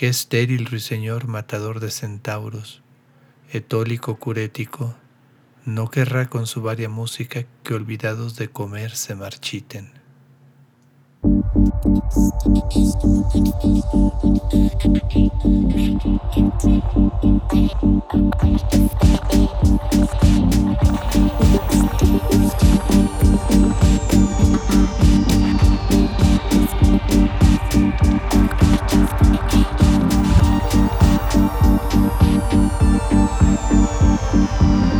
Qué estéril ruiseñor matador de centauros, etólico curético, no querrá con su varia música que olvidados de comer se marchiten. Música